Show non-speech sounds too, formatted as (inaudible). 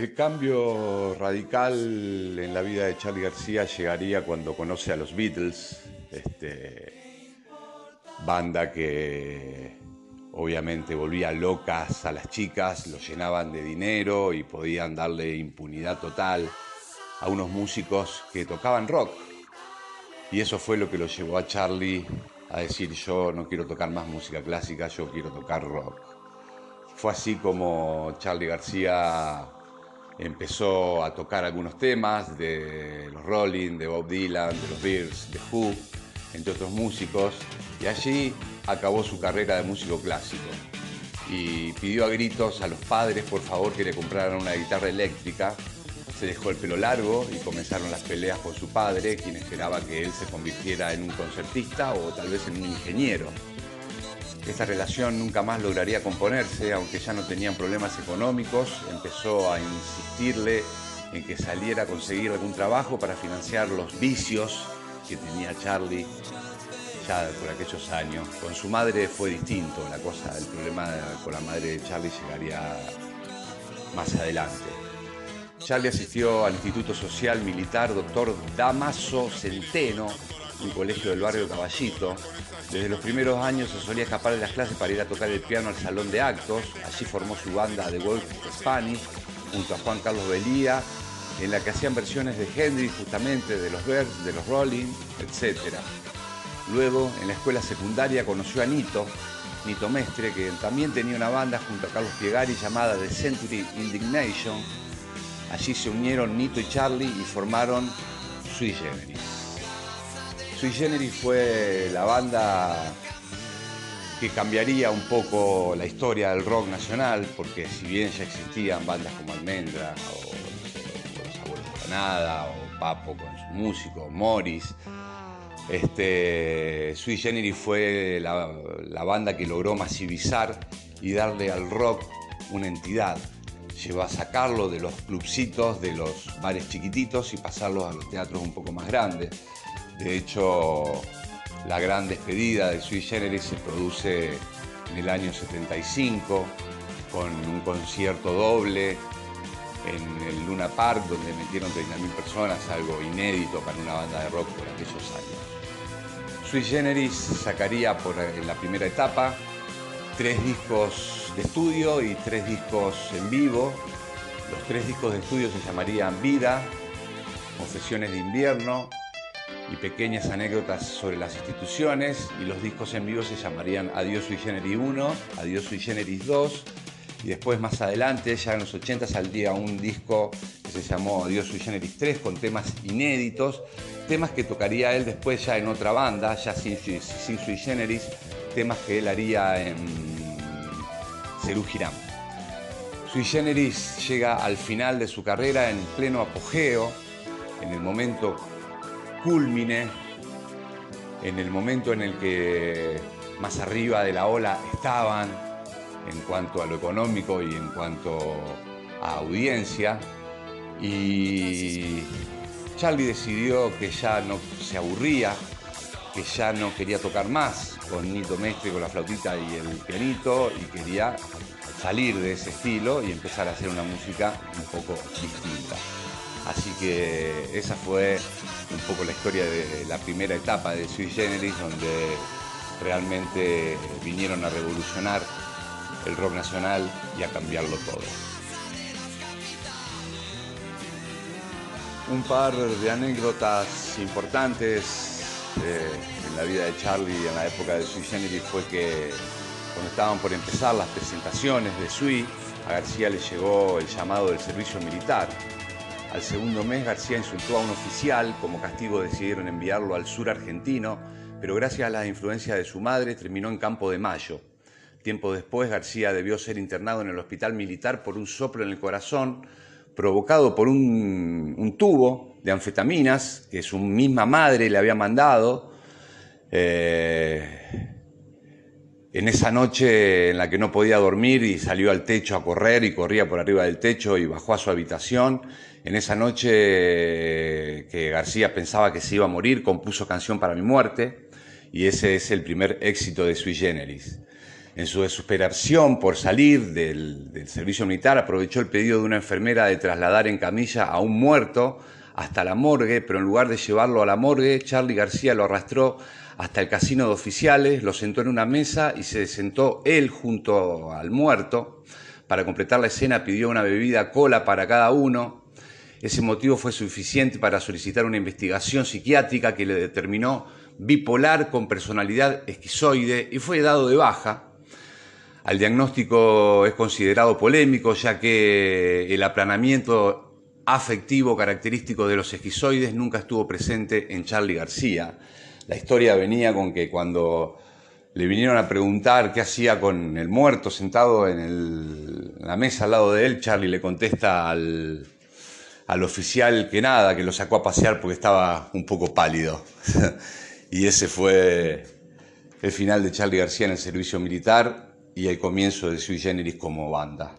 El cambio radical en la vida de Charlie García llegaría cuando conoce a los Beatles, este, banda que obviamente volvía locas a las chicas, los llenaban de dinero y podían darle impunidad total a unos músicos que tocaban rock. Y eso fue lo que lo llevó a Charlie a decir yo no quiero tocar más música clásica, yo quiero tocar rock. Fue así como Charlie García empezó a tocar algunos temas de los Rolling, de Bob Dylan, de los Bears, de Who, entre otros músicos, y allí acabó su carrera de músico clásico. Y pidió a gritos a los padres, por favor, que le compraran una guitarra eléctrica. Se dejó el pelo largo y comenzaron las peleas con su padre, quien esperaba que él se convirtiera en un concertista o tal vez en un ingeniero. Esta relación nunca más lograría componerse, aunque ya no tenían problemas económicos. Empezó a insistirle en que saliera a conseguir algún trabajo para financiar los vicios que tenía Charlie ya por aquellos años. Con su madre fue distinto la cosa, el problema con la madre de Charlie llegaría más adelante. Charlie asistió al Instituto Social Militar Dr. Damaso Centeno, un colegio del barrio Caballito, desde los primeros años se solía escapar de las clases para ir a tocar el piano al salón de actos. Allí formó su banda The Wolf Spanish junto a Juan Carlos Belía, en la que hacían versiones de Henry, justamente, de los Birds, de los Rolling, etc. Luego, en la escuela secundaria, conoció a Nito, Nito Mestre, que también tenía una banda junto a Carlos Piegari llamada The Century Indignation. Allí se unieron Nito y Charlie y formaron Sui Generis. Sui Generis fue la banda que cambiaría un poco la historia del rock nacional, porque si bien ya existían bandas como Almendra o, Los Abuelos Granada o Papo con su músico, Morris, este, Sui Generis fue la, la banda que logró masivizar y darle al rock una entidad. Llevó a sacarlo de los clubcitos, de los bares chiquititos y pasarlo a los teatros un poco más grandes. De hecho, la gran despedida de Sui Generis se produce en el año 75 con un concierto doble en el Luna Park donde metieron 30.000 personas, algo inédito para una banda de rock por aquellos años. Sui Generis sacaría por, en la primera etapa tres discos de estudio y tres discos en vivo. Los tres discos de estudio se llamarían Vida, Confesiones de Invierno y pequeñas anécdotas sobre las instituciones y los discos en vivo se llamarían Adiós Sui Generis 1, Adiós Sui Generis 2 y después más adelante, ya en los 80 saldría un disco que se llamó Adiós Sui Generis 3 con temas inéditos, temas que tocaría él después ya en otra banda, ya sin, Sui Generis, temas que él haría en Cerú Girán. Sui Generis llega al final de su carrera en pleno apogeo, en el momento culmine en el momento en el que más arriba de la ola estaban en cuanto a lo económico y en cuanto a audiencia. Y Charlie decidió que ya no se aburría, que ya no quería tocar más con Nito Mestre, con la flautita y el pianito, y quería salir de ese estilo y empezar a hacer una música un poco distinta. Así que esa fue un poco la historia de la primera etapa de Sui Generis, donde realmente vinieron a revolucionar el rock nacional y a cambiarlo todo. Un par de anécdotas importantes eh, en la vida de Charlie en la época de Sui Generis fue que cuando estaban por empezar las presentaciones de Sui, a García le llegó el llamado del servicio militar al segundo mes García insultó a un oficial, como castigo decidieron enviarlo al sur argentino, pero gracias a la influencia de su madre terminó en Campo de Mayo. Tiempo después García debió ser internado en el hospital militar por un soplo en el corazón provocado por un, tubo de anfetaminas que su misma madre le había mandado. Eh, en esa noche en la que no podía dormir y salió al techo a correr y corría por arriba del techo y bajó a su habitación, en esa noche que García pensaba que se iba a morir, compuso Canción para mi muerte y ese es el primer éxito de Sui Generis. En su desesperación por salir del, servicio militar, aprovechó el pedido de una enfermera de trasladar en camilla a un muerto hasta la morgue, pero en lugar de llevarlo a la morgue, Charlie García lo arrastró hasta el casino de oficiales, lo sentó en una mesa y se sentó él junto al muerto. Para completar la escena pidió una bebida cola para cada uno. Ese motivo fue suficiente para solicitar una investigación psiquiátrica que le determinó bipolar con personalidad esquizoide y fue dado de baja. Al diagnóstico es considerado polémico ya que el aplanamiento afectivo característico de los esquizoides nunca estuvo presente en Charlie García. La historia venía con que cuando le vinieron a preguntar qué hacía con el muerto sentado en, la mesa al lado de él, Charlie le contesta al, al oficial que nada, que lo sacó a pasear porque estaba un poco pálido. (laughs) y ese fue el final de Charlie García en el servicio militar y el comienzo de Sui Generis como banda.